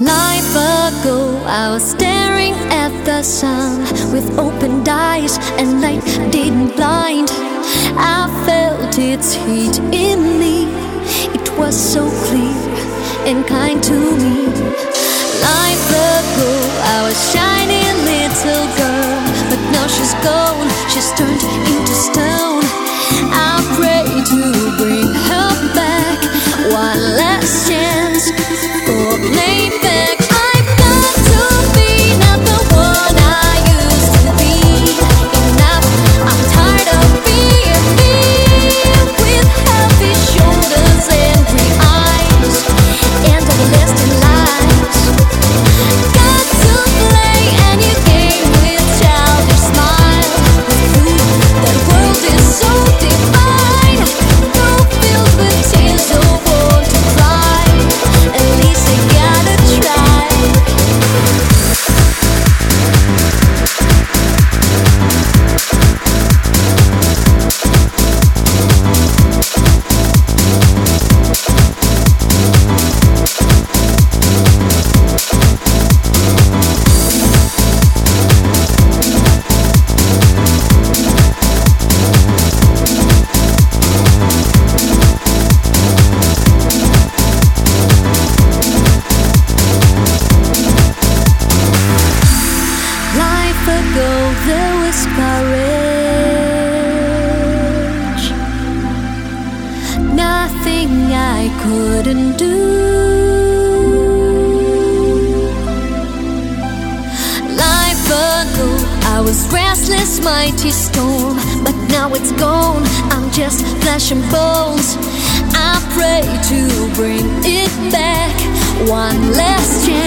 Life ago, I was staring at the sun with opened eyes, and light didn't blind. I felt its heat in me, it was so clear and kind to me. Life ago, I was shiny little girl, but now she's gone, she's turned couldn't do. Life ago I was restless, mighty storm, but now it's gone. I'm just flesh and bones. I pray to bring it back. One last chance.